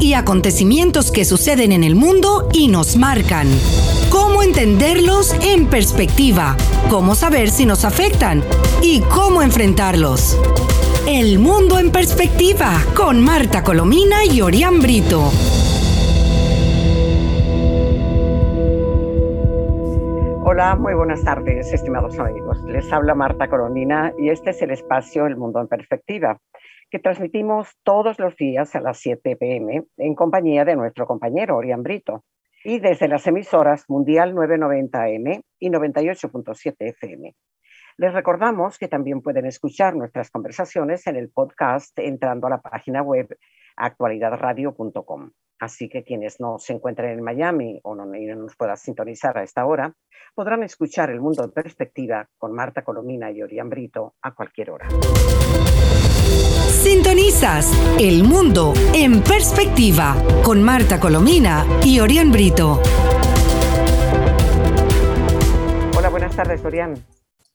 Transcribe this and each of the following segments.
y acontecimientos que suceden en el mundo y nos marcan. Cómo entenderlos en perspectiva, cómo saber si nos afectan y cómo enfrentarlos. El mundo en perspectiva con Marta Colomina y Orián Brito. Hola, muy buenas tardes, estimados amigos. Les habla Marta Colomina y este es el espacio El Mundo en Perspectiva que transmitimos todos los días a las 7 pm en compañía de nuestro compañero Orián Brito y desde las emisoras Mundial 990M y 98.7 FM. Les recordamos que también pueden escuchar nuestras conversaciones en el podcast entrando a la página web actualidadradio.com. Así que quienes no se encuentren en Miami o no, nos puedan sintonizar a esta hora, podrán escuchar El Mundo en Perspectiva con Marta Colomina y Orián Brito a cualquier hora. Sintonizas El Mundo en Perspectiva con Marta Colomina y Orián Brito. Hola, buenas tardes, Orián.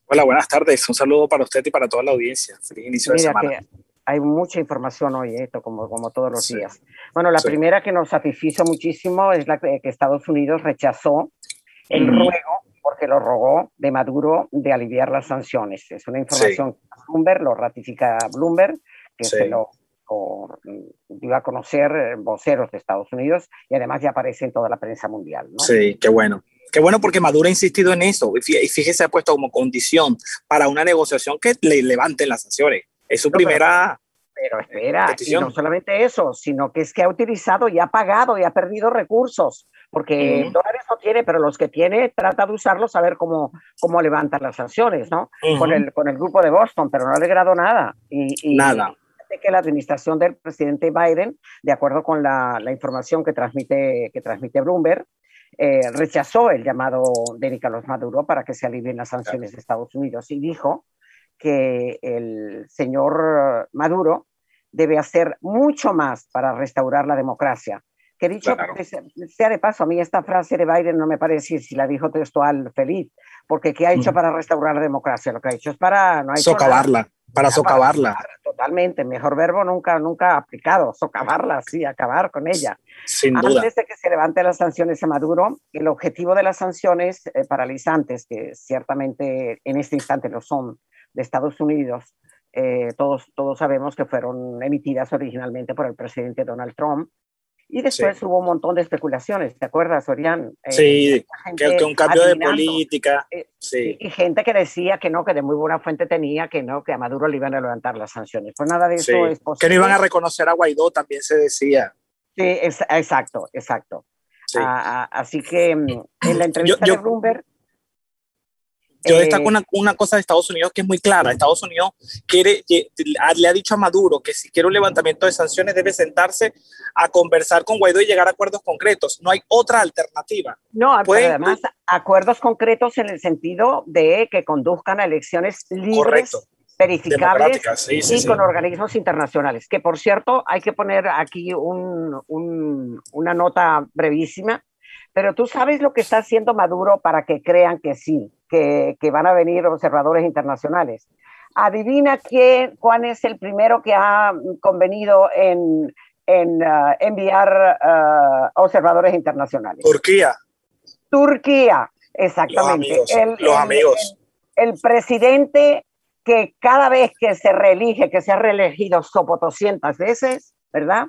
Hola, buenas tardes. Un saludo para usted y para toda la audiencia. Feliz inicio de semana. hay mucha información hoy, esto como, como todos los días. Bueno, la primera que nos satisfizo muchísimo es la que, Estados Unidos rechazó el ruego, porque lo rogó, de Maduro de aliviar las sanciones. Es una información que Bloomberg, lo ratifica Bloomberg, que se lo dio a conocer eh, voceros de Estados Unidos y además ya aparece en toda la prensa mundial. ¿no? Sí, qué bueno. Qué bueno porque Maduro ha insistido en eso y fíjese, ha puesto como condición para una negociación que le levanten las sanciones. Es su primera... Pero, espera, y no solamente eso, sino que es que ha utilizado y ha pagado y ha perdido recursos, porque dólares no tiene, pero los que tiene trata de usarlos a ver cómo, cómo levantan las sanciones, ¿no? con, el, con el grupo de Boston, pero no ha logrado nada. Y, nada que la administración del presidente Biden, de acuerdo con la, la información que transmite, que transmite Bloomberg, eh, rechazó el llamado de Nicolás Maduro para que se alivien las sanciones de Estados Unidos y dijo que el señor Maduro debe hacer mucho más para restaurar la democracia. Que dicho sea de paso, a mí esta frase de Biden no me parece si la dijo textual feliz, porque ¿qué ha hecho para restaurar la democracia? Lo que ha hecho es para... No ha socavarla, para socavarla. totalmente, mejor verbo nunca, nunca aplicado, socavarla, sí, acabar con ella. Sin duda. Antes de que se levanten las sanciones a Maduro, el objetivo de las sanciones eh, paralizantes, que ciertamente en este instante lo son, de Estados Unidos, eh, todos, todos sabemos que fueron emitidas originalmente por el presidente Donald Trump, y después hubo un montón de especulaciones, ¿te acuerdas, Orián? Eh, sí, que, un cambio de política. Eh, sí. Y, gente que decía que no, que de muy buena fuente tenía, que no, que a Maduro le iban a levantar las sanciones. Pues nada de eso es posible. Que no iban a reconocer a Guaidó, también se decía. Sí, exacto, exacto. así que mm, en la entrevista de Bloomberg yo destaco una, una, cosa de Estados Unidos que es muy clara. Estados Unidos quiere, le ha dicho a Maduro que si quiere un levantamiento de sanciones debe sentarse a conversar con Guaidó y llegar a acuerdos concretos. No hay otra alternativa. No, además acuerdos concretos en el sentido de que conduzcan a elecciones libres. verificables y con organismos internacionales. Que por cierto, hay que poner aquí un, un, una nota brevísima, pero tú sabes lo que está haciendo Maduro para que crean que sí que, van a venir observadores internacionales. Adivina quién, cuál es el primero que ha convenido en, en uh, enviar uh, observadores internacionales. Turquía. Turquía, exactamente. Los amigos. El, presidente que cada vez que se reelige, que se ha reelegido sopotoscientas veces, ¿verdad?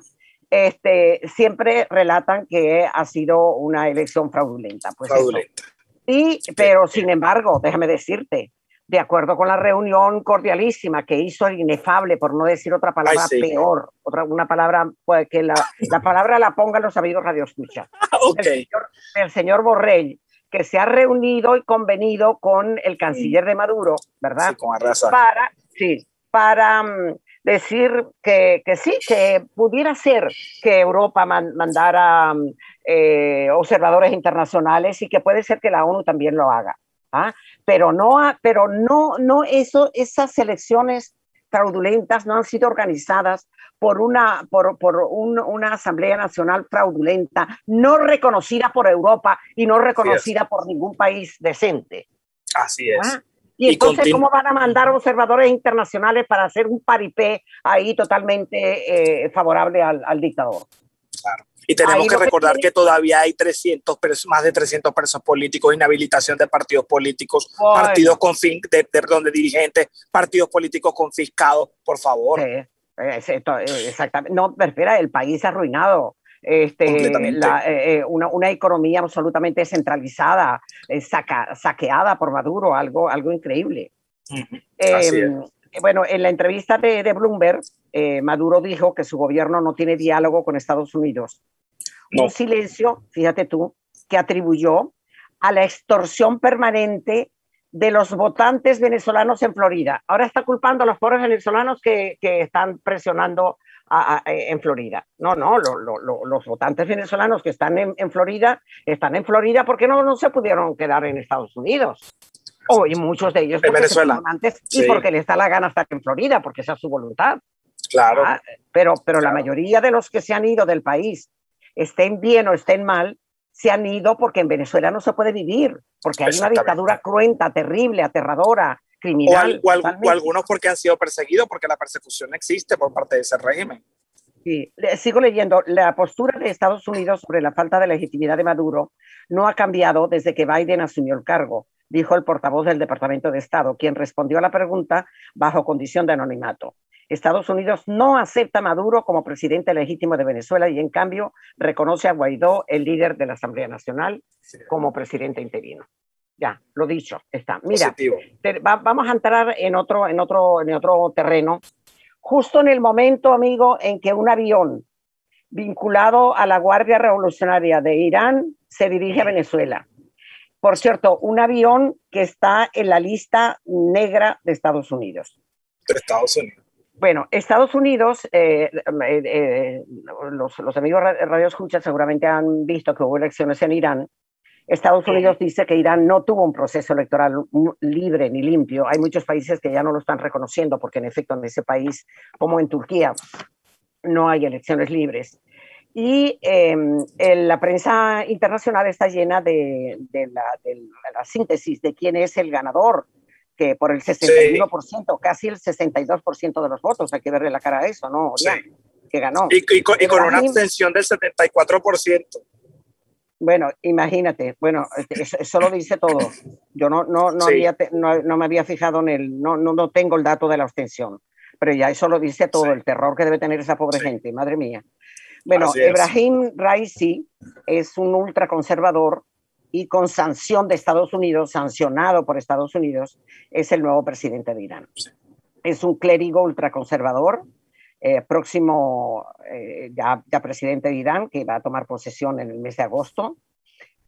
Este, siempre relatan que ha sido una elección fraudulenta. Pues fraudulenta. Y, pero sin embargo, déjame decirte, de acuerdo con la reunión cordialísima que hizo el inefable, por no decir otra palabra peor, otra, una palabra pues, que la, la, palabra la pongan los amigos Radio Escucha. Okay. El, señor, Borrell, que se ha reunido y convenido con el canciller de Maduro, ¿verdad? Sí, con Arrasa. Para, sí, para mm, decir que, que, sí, que pudiera ser que Europa mandara mm, eh, observadores internacionales y que puede ser que la ONU también lo haga. ¿ah? Pero no, pero no, no eso, esas elecciones fraudulentas no han sido organizadas por una, por, por una Asamblea Nacional fraudulenta, no reconocida por Europa y no reconocida por ningún país decente. Así es. ¿Ah? Y entonces, ¿cómo van a mandar observadores internacionales para hacer un paripé ahí totalmente eh, favorable al, al, dictador? Y tenemos que recordar que, todavía hay 300, más de 300 presos políticos, inhabilitación de partidos políticos, partidos con fin, de, perdón, de dirigentes, partidos políticos confiscados, por favor. Sí, exactamente. No, espera, el país arruinado. Este, la, eh, eh, una, una, economía absolutamente centralizada, eh, saca, saqueada por Maduro, algo, algo increíble. Em, bueno, en la entrevista de, de Bloomberg, Maduro dijo que su gobierno no tiene diálogo con Estados Unidos. Un silencio, fíjate tú, que atribuyó a la extorsión permanente de los votantes venezolanos en Florida. Ahora está culpando a los pobres venezolanos que, que están presionando en Florida. No, no, los votantes venezolanos que están en, Florida están en Florida porque no, no se pudieron quedar en Estados Unidos. O y muchos de ellos en Venezuela. Antes, y porque les da la gana estar en Florida, porque esa es su voluntad. Claro. Ah, pero pero la mayoría de los que se han ido del país, estén bien o estén mal, se han ido porque en Venezuela no se puede vivir, porque hay una dictadura cruenta, terrible, aterradora, criminal. O, algunos porque han sido perseguidos, porque la persecución existe por parte de ese régimen. Sí, sigo leyendo. La postura de Estados Unidos sobre la falta de legitimidad de Maduro no ha cambiado desde que Biden asumió el cargo, dijo el portavoz del Departamento de Estado, quien respondió a la pregunta bajo condición de anonimato. Estados Unidos no acepta a Maduro como presidente legítimo de Venezuela y en cambio reconoce a Guaidó, el líder de la Asamblea Nacional, como presidente interino. Ya, lo dicho, está. Mira, vamos a entrar en otro, en, otro, en otro terreno. Justo en el momento, amigo, en que un avión vinculado a la Guardia Revolucionaria de Irán se dirige a Venezuela. Por cierto, un avión que está en la lista negra de Estados Unidos. De Estados Unidos. Bueno, Estados Unidos, eh, eh, eh, los, los, amigos Radio Escucha seguramente han visto que hubo elecciones en Irán Estados Unidos dice que Irán no tuvo un proceso electoral libre ni limpio. Hay muchos países que ya no lo están reconociendo porque en efecto en ese país, como en Turquía, no hay elecciones libres. Y em, la prensa internacional está llena de, la, síntesis de quién es el ganador, que por el 61%, casi el 62% de los votos, hay que verle la cara a eso, ¿no? Que ganó. Y, con, y con una abstención del 74%. Bueno, imagínate, bueno, eso, lo dice todo. Yo no, no, no, había, no, me había fijado en el, no, no, no tengo el dato de la abstención, pero ya eso lo dice todo, el terror que debe tener esa pobre gente, madre mía. Bueno, Ibrahim Raisi es un ultraconservador y con sanción de Estados Unidos, sancionado por Estados Unidos, es el nuevo presidente de Irán. Es un clérigo ultraconservador, eh, próximo eh, ya, ya, presidente de Irán, que va a tomar posesión en el mes de agosto,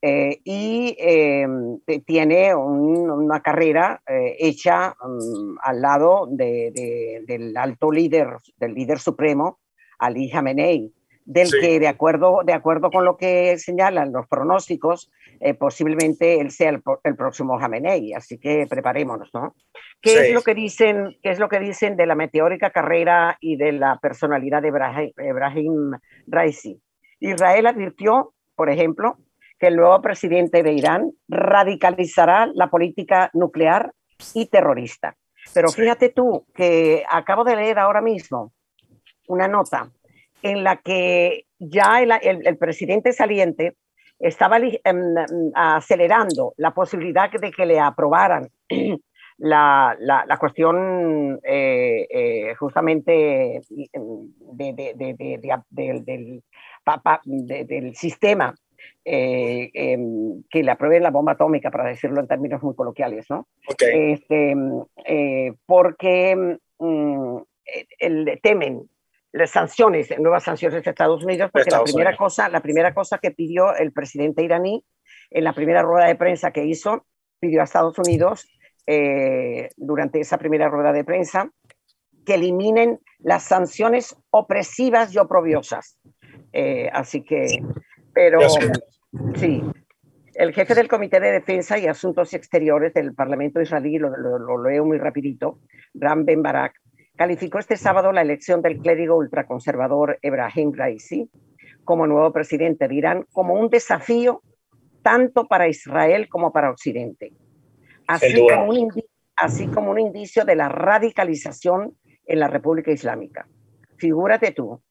eh, y tiene una carrera hecha mm, al lado de, del alto líder, del líder supremo, Ali Khamenei, del que de acuerdo, de acuerdo con lo que señalan los pronósticos, posiblemente él sea el, el, próximo Khamenei, así que preparémonos, ¿no? ¿Qué es lo que dicen, qué es lo que dicen de la meteórica carrera y de la personalidad de Ibrahim, Raisi? Israel advirtió, por ejemplo, que el nuevo presidente de Irán radicalizará la política nuclear y terrorista. Pero fíjate tú que acabo de leer ahora mismo una nota en la que ya el, el presidente saliente estaba em, acelerando la posibilidad de que le aprobaran la, la, cuestión eh, eh, justamente del, del sistema eh, em, que le apruebe la bomba atómica, para decirlo en términos muy coloquiales, ¿no? Este, porque mm, el, temen las sanciones, nuevas sanciones de Estados Unidos, porque la, primera Cosa, la primera cosa que pidió el presidente iraní en la primera rueda de prensa que hizo, pidió a Estados Unidos eh, durante esa primera rueda de prensa, que eliminen las sanciones opresivas y oprobiosas. Eh, así que, pero sí, el jefe del Comité de Defensa y Asuntos Exteriores del Parlamento israelí, lo, lo, leo muy rapidito, Ram Ben Barak, calificó este sábado la elección del clérigo ultraconservador Ebrahim Raisi como nuevo presidente de Irán como un desafío tanto para Israel como para Occidente así como, un así como un indicio de la radicalización en la República Islámica. Figúrate tú,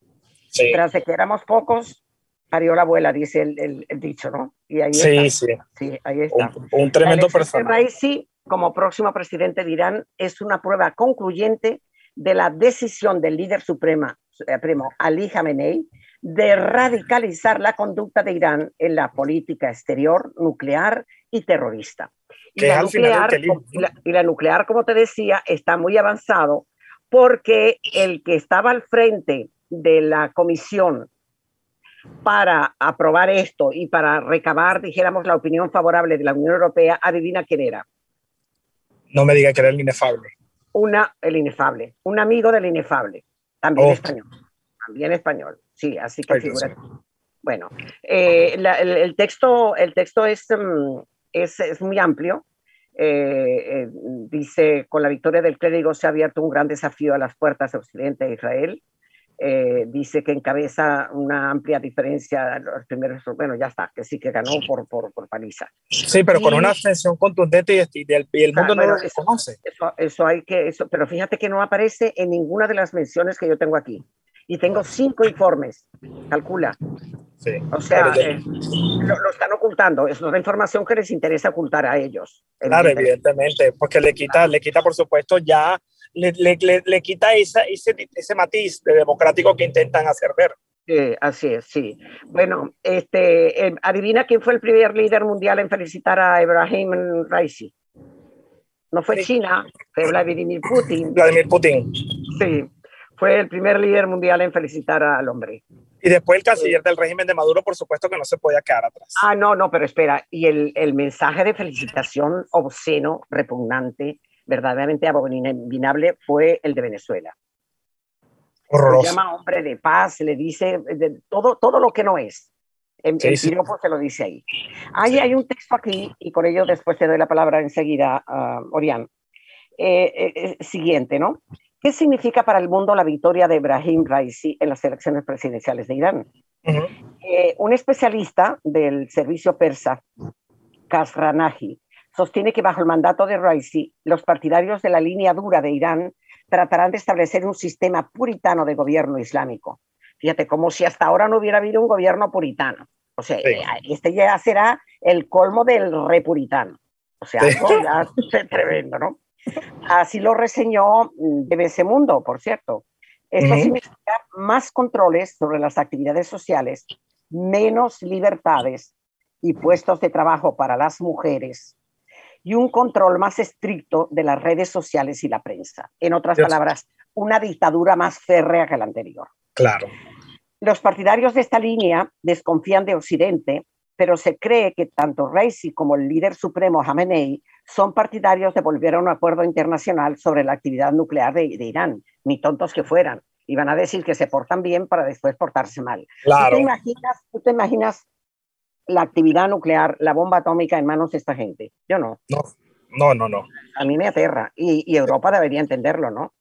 tras de que éramos pocos, parió la abuela, dice el, el, dicho, ¿no? Y ahí sí, está. sí. Sí, ahí está. Un, tremendo personaje. Raisi, como próximo presidente de Irán, es una prueba concluyente de la decisión del líder supremo, supremo Ali Khamenei de radicalizar la conducta de Irán en la política exterior, nuclear y terrorista. Y la, nuclear, y la nuclear, como te decía, está muy avanzado porque el que estaba al frente de la comisión para aprobar esto y para recabar, dijéramos, la opinión favorable de la Unión Europea, adivina quién era. No me diga que era el inefable. Una, el inefable, un amigo del inefable, también español, también español, sí, así que figura. Bueno, eh, el, texto, el texto es, mm, es, es muy amplio. Eh, eh, dice, con la victoria del clérigo se ha abierto un gran desafío a las puertas de Occidente e Israel. Eh, dice que encabeza una amplia diferencia los primeros, bueno, ya está, que sí que ganó por, por, por paliza. Sí, pero con una abstención contundente y, el, mundo no lo reconoce. Eso, eso, hay que, eso, pero fíjate que no aparece en ninguna de las menciones que yo tengo aquí. Y tengo cinco informes, calcula. Sí. O sea, eh, lo, están ocultando. Es una información que les interesa ocultar a ellos. Claro, evidentemente, porque le quita, le quita, por supuesto, ya le, le, le, quita esa, ese, ese matiz de democrático que intentan hacer ver. Sí, así es, sí. Bueno, este, eh, adivina quién fue el primer líder mundial en felicitar a Ibrahim Raisi. No fue China, fue Vladimir Putin. Vladimir Putin. Sí, fue el primer líder mundial en felicitar al hombre. Y después el canciller del régimen de Maduro, por supuesto que no se podía quedar atrás. Ah, no, no, pero espera, y el, el mensaje de felicitación obsceno, repugnante, verdaderamente abominable fue el de Venezuela. Horroroso. Se llama hombre de paz, le dice de, todo, todo lo que no es. En, sí, se lo dice ahí. Ahí hay un texto aquí, y por ello después te doy la palabra enseguida a Orián. Eh, eh, eh, siguiente, ¿no? ¿Qué significa para el mundo la victoria de Ibrahim Raisi en las elecciones presidenciales de Irán? un especialista del servicio persa, Kasranahi, sostiene que bajo el mandato de Raisi, los partidarios de la línea dura de Irán tratarán de establecer un sistema puritano de gobierno islámico. Fíjate, como si hasta ahora no hubiera habido un gobierno puritano. O sea, este ya será el colmo del repuritano. O sea, ya es tremendo, ¿no? Así lo reseñó BBC Mundo, por cierto. Esto significa más controles sobre las actividades sociales, menos libertades y puestos de trabajo para las mujeres, y un control más estricto de las redes sociales y la prensa. En otras palabras, una dictadura más férrea que la anterior. Claro. Los partidarios de esta línea desconfían de Occidente, pero se cree que tanto Raisi como el líder supremo Khamenei son partidarios de volver a un acuerdo internacional sobre la actividad nuclear de, Irán, ni tontos que fueran. Iban a decir que se portan bien para después portarse mal. Claro. te imaginas, ¿tú te imaginas la actividad nuclear, la bomba atómica en manos de esta gente. Yo no. No, no, no. no. A mí me aterra y, Europa debería entenderlo, ¿no?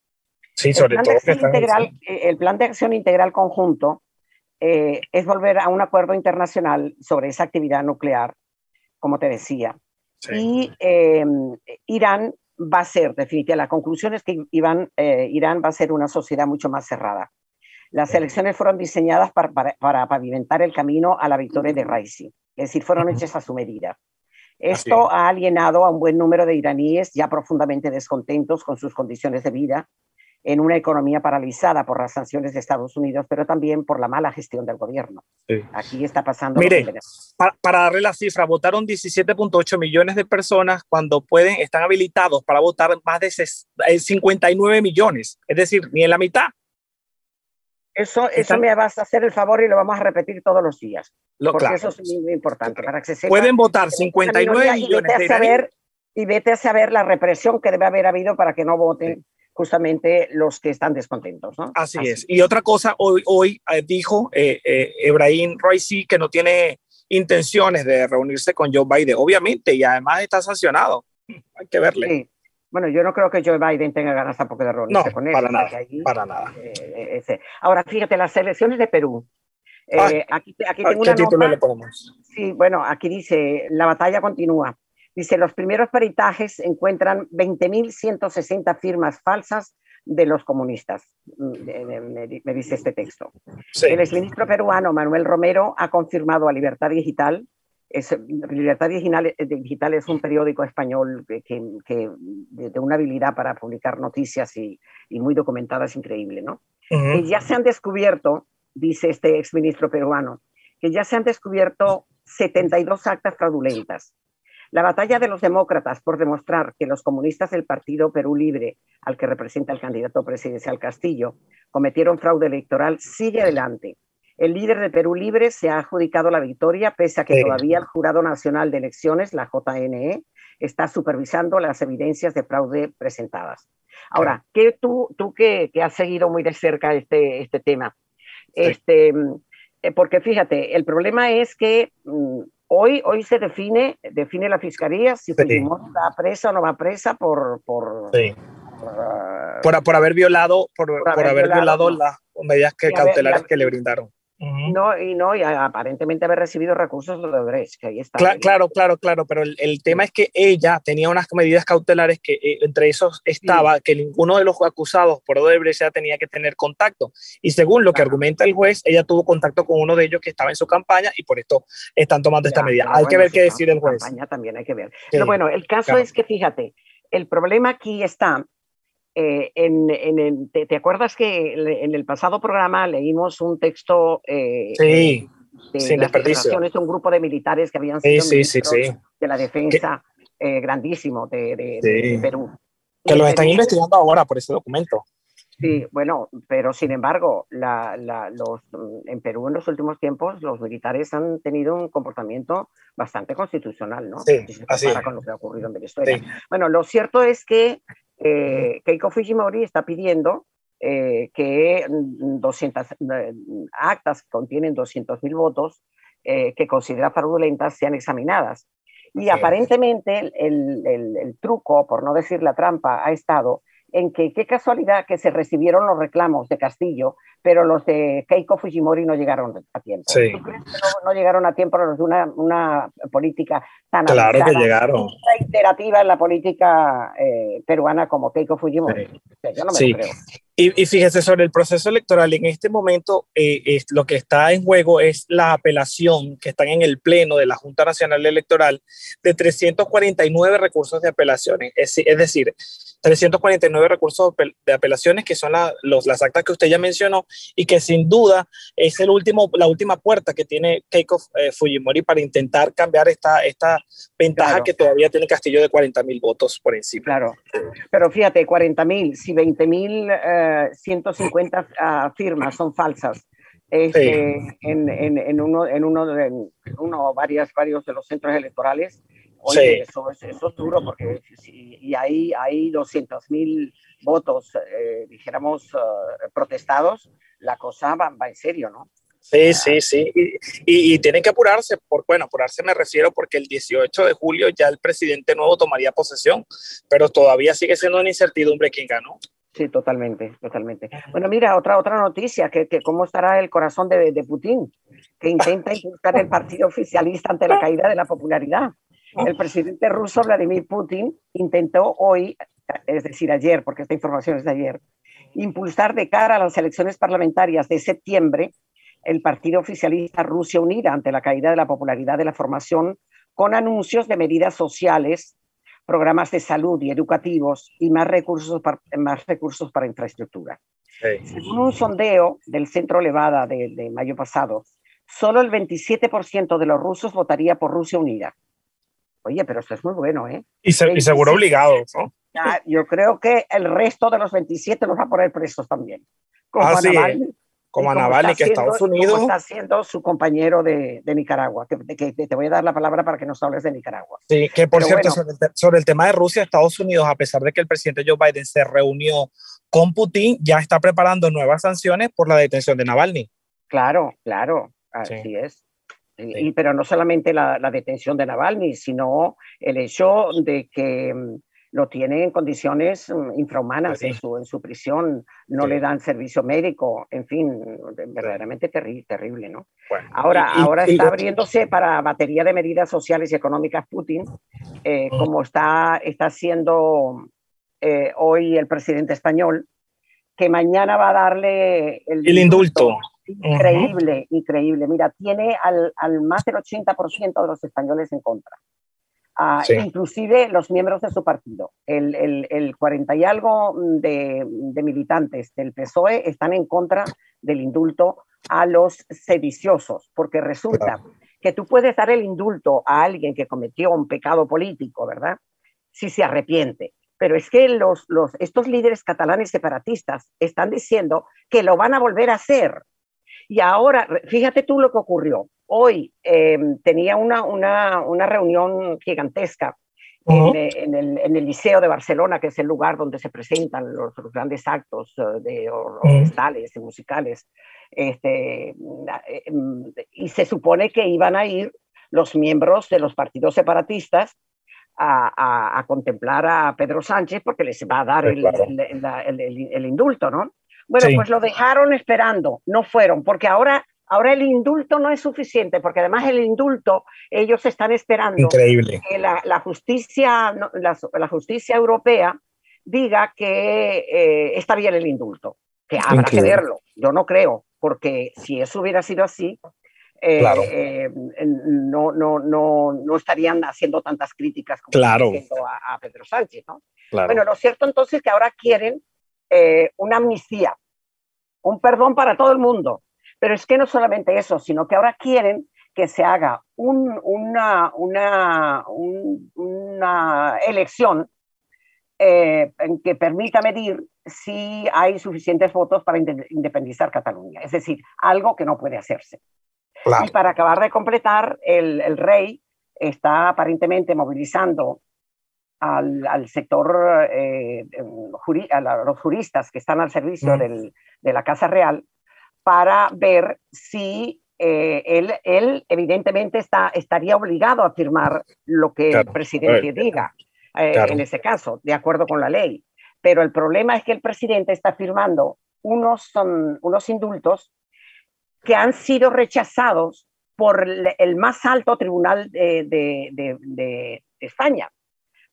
Sí, sobre todo. integral, eh, el plan de acción integral conjunto eh, es volver a un acuerdo internacional sobre esa actividad nuclear, como te decía. Y em, Irán va a ser, definitivamente, la conclusión es que Irán, eh, Irán va a ser una sociedad mucho más cerrada. Las elecciones fueron diseñadas para, para, pavimentar el camino a la victoria de Raisi, es decir, fueron hechas a su medida. Esto ha alienado a un buen número de iraníes ya profundamente descontentos con sus condiciones de vida en una economía paralizada por las sanciones de Estados Unidos, pero también por la mala gestión del gobierno. Aquí está pasando. Mire, para, para, darle la cifra, votaron 17.8 millones de personas cuando pueden, están habilitados para votar más de 59 eh, millones, es decir, ni en la mitad. Eso, eso me vas a hacer el favor y lo vamos a repetir todos los días. porque eso es muy, importante. Para que Pueden votar 59 millones de saber, Y vete a saber la represión que debe haber habido para que no voten justamente los que están descontentos. ¿no? Así, es. Y otra cosa, hoy, hoy eh, dijo eh, eh, Ebrahim que no tiene intenciones de reunirse con Joe Biden, obviamente, y además está sancionado. Hay que verle. Sí. Bueno, yo no creo que Joe Biden tenga ganas tampoco de reunirse con él. Para nada, para nada. Eh, eh, ahora, fíjate, las elecciones de Perú. Eh, aquí, aquí tengo ¿Qué título le ponemos? Sí, bueno, aquí dice, la batalla continúa. Dice, los primeros peritajes encuentran 20.160 firmas falsas de los comunistas, mm, me, dice este texto. El exministro peruano Manuel Romero ha confirmado a Libertad Digital es, Libertad Digital, Digital, es un periódico español que, que, de una habilidad para publicar noticias y, y muy documentadas increíble, ¿no? Que ya se han descubierto, dice este exministro peruano, que ya se han descubierto 72 actas fraudulentas. La batalla de los demócratas por demostrar que los comunistas del Partido Perú Libre, al que representa el candidato presidencial Castillo, cometieron fraude electoral sigue adelante el líder de Perú Libre se ha adjudicado la victoria, pese a que todavía el Jurado Nacional de Elecciones, la JNE, está supervisando las evidencias de fraude presentadas. Ahora, ¿qué tú, tú que, has seguido muy de cerca este, este tema, este, eh, porque fíjate, el problema es que mm, hoy, hoy se define, define la fiscalía si Fujimori va presa o no va presa por, por, por, por, haber violado, por, haber, violado, las medidas que, cautelares que le brindaron. No, y no, y aparentemente haber recibido recursos de Odebrecht, que ahí está. claro, claro, claro, pero el, tema es que ella tenía unas medidas cautelares que eh, entre esos estaba que ninguno de los acusados por Odebrecht ya tenía que tener contacto. Y según lo que argumenta el juez, ella tuvo contacto con uno de ellos que estaba en su campaña y por esto están tomando esta medida. Hay que ver qué decir el juez. Campaña también hay que ver. pero bueno, el caso es que fíjate, el problema aquí está eh, en, te, acuerdas que en el pasado programa leímos un texto eh, sí, de las de un grupo de militares que habían sido de la defensa eh, grandísimo de, Perú? Que los están investigando ahora por ese documento. Sí, bueno, pero sin embargo, la, los, en Perú en los últimos tiempos los militares han tenido un comportamiento bastante constitucional, ¿no? Sí, así con lo que ha ocurrido en Venezuela. Bueno, lo cierto es que eh, Keiko Fujimori está pidiendo eh, que 200 eh, actas que contienen 200.000 votos eh, que considera fraudulentas sean examinadas. Y aparentemente el, el, truco, por no decir la trampa, ha estado en que qué casualidad que se recibieron los reclamos de Castillo pero los de Keiko Fujimori no llegaron a tiempo. Sí. ¿Tú crees que no, llegaron a tiempo los de una, una política tan Claro que llegaron. reiterativa en la política eh, peruana como Keiko Fujimori? Yo no me lo creo. Y, y, fíjese, sobre el proceso electoral, en este momento eh, es, lo que está en juego es la apelación que están en el Pleno de la Junta Nacional Electoral de 349 recursos de apelaciones. Es, es decir, 349 recursos de apelaciones que son los, las actas que usted ya mencionó y que sin duda es el último, la última puerta que tiene Keiko eh, Fujimori para intentar cambiar esta, esta ventaja que todavía tiene Castillo de 40 mil votos por encima. Claro, pero fíjate, 40 mil, si 20 mil 150 eh, ah, firmas son falsas. Este, en, en, en, uno, en uno, de, uno varias, varios de los centros electorales, Oye, eso, es, eso, es duro porque si, y hay, hay 200 mil votos, eh, dijéramos, uh, protestados, la cosa va, va, en serio, ¿no? Sí, sí, sí. Y, y, tienen que apurarse, por, bueno, apurarse me refiero porque el 18 de julio ya el presidente nuevo tomaría posesión, pero todavía sigue siendo una incertidumbre quién ganó. Sí, totalmente, totalmente. Bueno, mira, otra, otra noticia, que, que cómo estará el corazón de, de Putin, que intenta impulsar el partido oficialista ante la caída de la popularidad. El presidente ruso Vladimir Putin intentó hoy, es decir, ayer, porque esta información es de ayer, impulsar de cara a las elecciones parlamentarias de septiembre el partido oficialista Rusia Unida ante la caída de la popularidad de la formación con anuncios de medidas sociales, programas de salud y educativos y más recursos para, más recursos para infraestructura. Según un sondeo del Centro Levada de, de mayo pasado, solo el 27% de los rusos votaría por Rusia Unida Oye, pero esto es muy bueno, ¿eh? Y, seguro obligado, ¿no? yo creo que el resto de los 27 los va a poner presos también. Como ah, a Navalny, como a Navalny, que Estados Unidos. está haciendo su compañero de, de Nicaragua, que, te voy a dar la palabra para que nos hables de Nicaragua. Sí, que por cierto, sobre, el, tema de Rusia, Estados Unidos, a pesar de que el presidente Joe Biden se reunió con Putin, ya está preparando nuevas sanciones por la detención de Navalny. Claro, claro, así es. Y, pero no solamente la, detención de Navalny, sino el hecho de que mm, lo tiene en condiciones mm, infrahumanas en, su, en su prisión, no le dan servicio médico, en fin, verdaderamente terrible, ¿no? ahora ahora está abriéndose para batería de medidas sociales y económicas Putin, eh, como está, está haciendo eh, hoy el presidente español, que mañana va a darle el, indulto increíble, increíble. Mira, tiene al, al más del 80% de los españoles en contra. Ah, inclusive los miembros de su partido. El, el, el 40 y algo de, de, militantes del PSOE están en contra del indulto a los sediciosos, porque resulta que tú puedes dar el indulto a alguien que cometió un pecado político, ¿verdad? Si se arrepiente. Pero es que los, los, estos líderes catalanes separatistas están diciendo que lo van a volver a hacer. Y ahora, fíjate tú lo que ocurrió. Hoy em, tenía una, una, una, reunión gigantesca en, el, en, el, Liceo de Barcelona, que es el lugar donde se presentan los, grandes actos uh, de orquestales y musicales. Este, em, y se supone que iban a ir los miembros de los partidos separatistas a, a, contemplar a Pedro Sánchez porque les va a dar el, el, el, indulto, ¿no? Bueno, pues lo dejaron esperando, no fueron, porque ahora, ahora el indulto no es suficiente, porque además el indulto, ellos están esperando Increíble. que la, la justicia, la, la, justicia europea diga que eh, está bien el indulto, que habrá que verlo. Yo no creo, porque si eso hubiera sido así, eh, eh, no, no, no, no, estarían haciendo tantas críticas como claro. a, a, Pedro Sánchez. ¿no? Claro. Bueno, lo cierto entonces es que ahora quieren eh, una amnistía, un perdón para todo el mundo. Pero es que no solamente eso, sino que ahora quieren que se haga un, una, una, un, una, elección eh, que permita medir si hay suficientes votos para independizar Cataluña. Es decir, algo que no puede hacerse. Claro. Y para acabar de completar, el, el rey está aparentemente movilizando al, al sector, eh, juri, a, la, los juristas que están al servicio mm. del, de la Casa Real para ver si eh, él, él, evidentemente está, estaría obligado a firmar lo que claro. el presidente diga, eh, claro. en ese caso, de acuerdo con la ley. Pero el problema es que el presidente está firmando unos, son, unos indultos que han sido rechazados por el más alto tribunal de, de, de, de España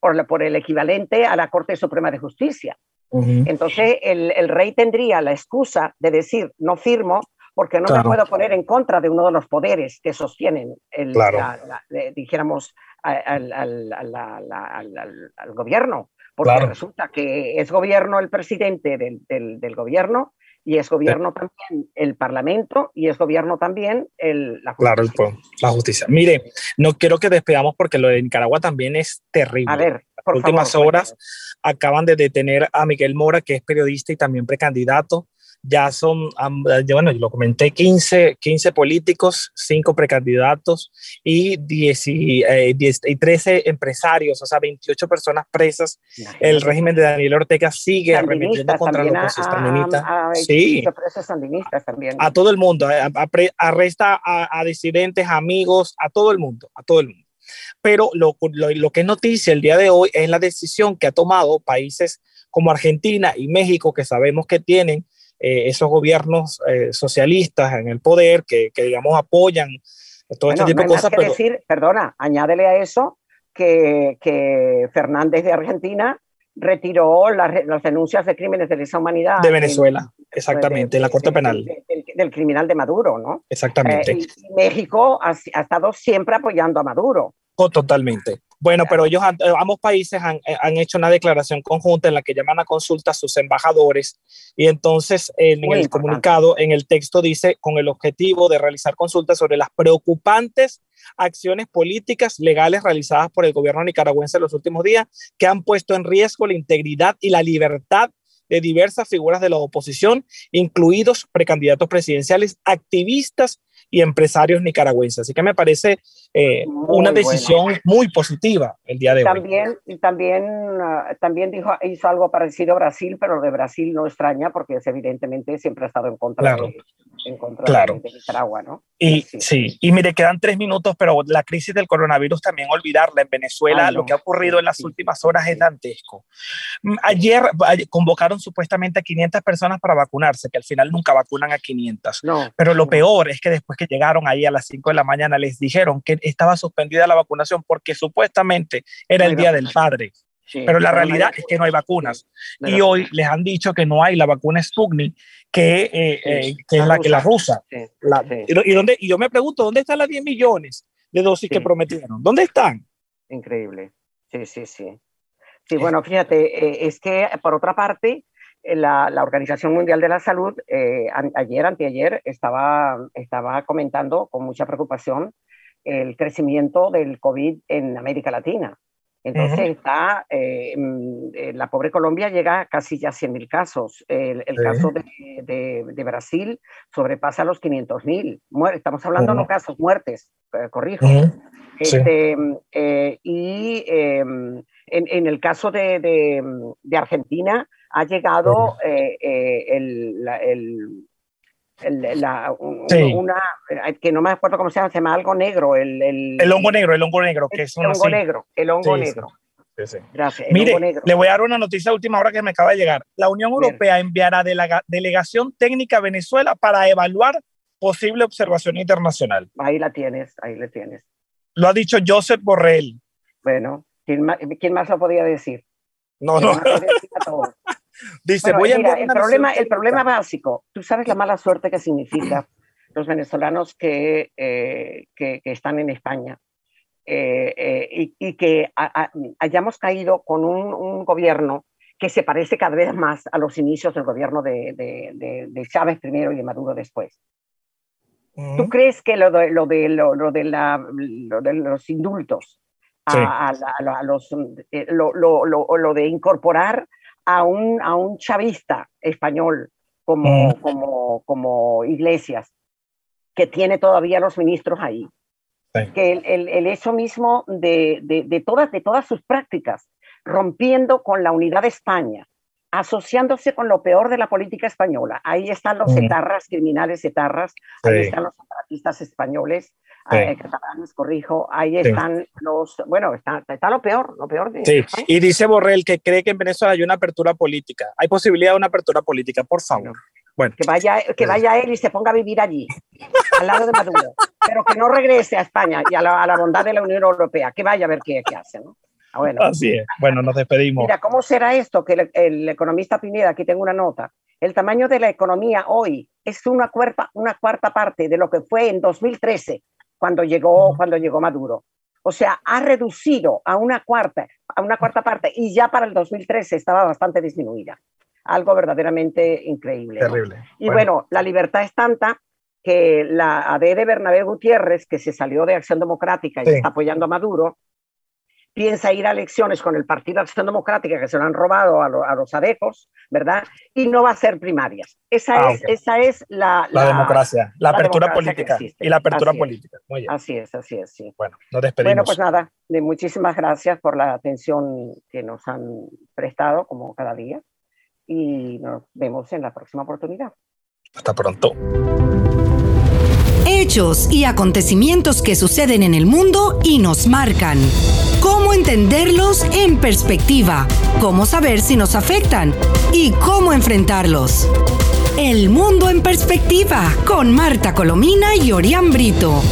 por, por el equivalente a la Corte Suprema de Justicia. Uh -huh. Entonces, el, el, rey tendría la excusa de decir, no firmo, porque no claro. me puedo poner en contra de uno de los poderes que sostienen, el, claro. la, la, la, dijéramos, al, al, al, al, gobierno, porque claro. resulta que es gobierno el presidente del, del, del gobierno y es gobierno sí. también el Parlamento y es gobierno también el, la justicia. Claro, el, la justicia. Mire, no quiero que despedamos porque lo de Nicaragua también es terrible. A ver, por Las últimas horas acaban de detener a Miguel Mora, que es periodista y también precandidato ya son, bueno, yo lo comenté, 15, 15 políticos, 5 precandidatos y, 10 y, eh, 10 y 13 empresarios, o sea, 28 personas presas. El régimen de Daniel Ortega sigue arremetiendo contra los opositores Sí. Sandinistas también. A todo el mundo, a, a, arresta a, a disidentes, amigos, a todo el mundo, a todo el mundo. Pero lo, lo, lo que es noticia el día de hoy es la decisión que ha tomado países como Argentina y México, que sabemos que tienen eh, esos gobiernos eh, socialistas en el poder que, que digamos, apoyan todo bueno, este tipo de cosas. Pero... decir, perdona, añádele a eso que, que Fernández de Argentina retiró las, las, denuncias de crímenes de lesa humanidad. De Venezuela, en, exactamente, de, en la Corte Penal. De, del criminal de Maduro, ¿no? Exactamente. Eh, y México ha, ha, estado siempre apoyando a Maduro. Oh, totalmente. Bueno, pero ellos, eh, ambos países han, eh, han, hecho una declaración conjunta en la que llaman a consulta a sus embajadores y entonces en, en el importante. comunicado, en el texto dice, con el objetivo de realizar consultas sobre las preocupantes acciones políticas legales realizadas por el gobierno nicaragüense en los últimos días que han puesto en riesgo la integridad y la libertad de diversas figuras de la oposición, incluidos precandidatos presidenciales, activistas y empresarios nicaragüenses. Así que me parece eh, una decisión buena. muy positiva el día de también, hoy. También, uh, también dijo, hizo algo parecido a Brasil, pero de Brasil no extraña porque es, evidentemente siempre ha estado en contra claro. de, en contra claro. de, Nicaragua, ¿no? Y sí. sí. y mire, quedan tres minutos, pero la crisis del coronavirus también olvidarla. En Venezuela, Ay, no. lo que ha ocurrido en las sí. últimas horas es dantesco. Mm, ayer, ayer, convocaron supuestamente a 500 personas para vacunarse, que al final nunca vacunan a 500. No, pero lo peor es que después que llegaron ahí a las 5 de la mañana les dijeron que estaba suspendida la vacunación porque supuestamente era el Día del Padre. Pero la realidad es que no hay vacunas. Y hoy les han dicho que no hay la vacuna Sputnik, que, eh, eh, que es la que la rusa. y, dónde, y yo me pregunto, ¿dónde están las 10 millones de dosis que prometieron? ¿Dónde están? Increíble. Sí, sí, sí. Sí, bueno, fíjate, eh, es que por otra parte, la, la, Organización Mundial de la Salud ayer, anteayer, estaba, estaba comentando con mucha preocupación el crecimiento del COVID en América Latina. Entonces está, eh, mm, eh, la pobre Colombia llega a casi ya 100.000 casos. El, caso de, de, Brasil sobrepasa los 500.000. Estamos hablando de no casos, muertes, eh, corrijo. Este, y em, en, en, el caso de, de Argentina ha llegado el, el la, una, que no me acuerdo cómo se llama, se llama algo negro. El, el, el hongo negro, el hongo negro, que es el hongo negro, el hongo negro. Gracias. Mire, le voy a dar una noticia última hora que me acaba de llegar. La Unión Europea enviará delegación técnica a Venezuela para evaluar posible observación internacional. Ahí la tienes, ahí la tienes. Lo ha dicho Joseph Borrell. Bueno, ¿quién más, ¿quién más lo podía decir? No, no. Dice, voy a el problema, el problema básico, tú sabes la mala suerte que significa los venezolanos que, eh, que, están en España. Eh, eh, y, que hayamos caído con un, gobierno que se parece cada vez más a los inicios del gobierno de, de, Chávez primero y de Maduro después. ¿Tú crees que lo de, lo de, lo, la, de los indultos, a, los, lo, lo, de incorporar a un, a un chavista español como, como, como Iglesias, que tiene todavía los ministros ahí. Que el, el, el, hecho mismo de, de, de, todas, de todas sus prácticas, rompiendo con la unidad de España, asociándose con lo peor de la política española. Ahí están los etarras, criminales etarras, ahí están los separatistas españoles, eh, catalanes, corrijo, ahí están los, bueno, está, está, lo peor, lo peor de Sí, y dice Borrell que cree que en Venezuela hay una apertura política, hay posibilidad de una apertura política, por favor. Bueno. Que vaya, que vaya él y se ponga a vivir allí, al lado de Maduro, pero que no regrese a España y a la, a la bondad de la Unión Europea, que vaya a ver qué, qué hace, ¿no? Ah, bueno. Así es. Bueno, nos despedimos. Mira, ¿cómo será esto? Que el, economista Pineda, aquí tengo una nota, el tamaño de la economía hoy es una cuarta, una cuarta parte de lo que fue en 2013, cuando llegó, cuando llegó Maduro. O sea, ha reducido a una cuarta, a una cuarta parte y ya para el 2013 estaba bastante disminuida. Algo verdaderamente increíble. Terrible. Y bueno. la libertad es tanta que la AD de Bernabé Gutiérrez, que se salió de Acción Democrática y está apoyando a Maduro, piensa ir a elecciones con el Partido Acción Democrática que se lo han robado a, a los adecos, ¿verdad? Y no va a ser primarias. Esa, ah, es, esa es la, la, democracia, la, apertura política y la apertura política. Así es, así es, sí. Bueno, nos despedimos. Bueno, pues nada, de muchísimas gracias por la atención que nos han prestado como cada día y nos vemos en la próxima oportunidad. Hasta pronto. Hechos y acontecimientos que suceden en el mundo y nos marcan entenderlos en perspectiva, cómo saber si nos afectan y cómo enfrentarlos. El mundo en perspectiva con Marta Colomina y Orián Brito.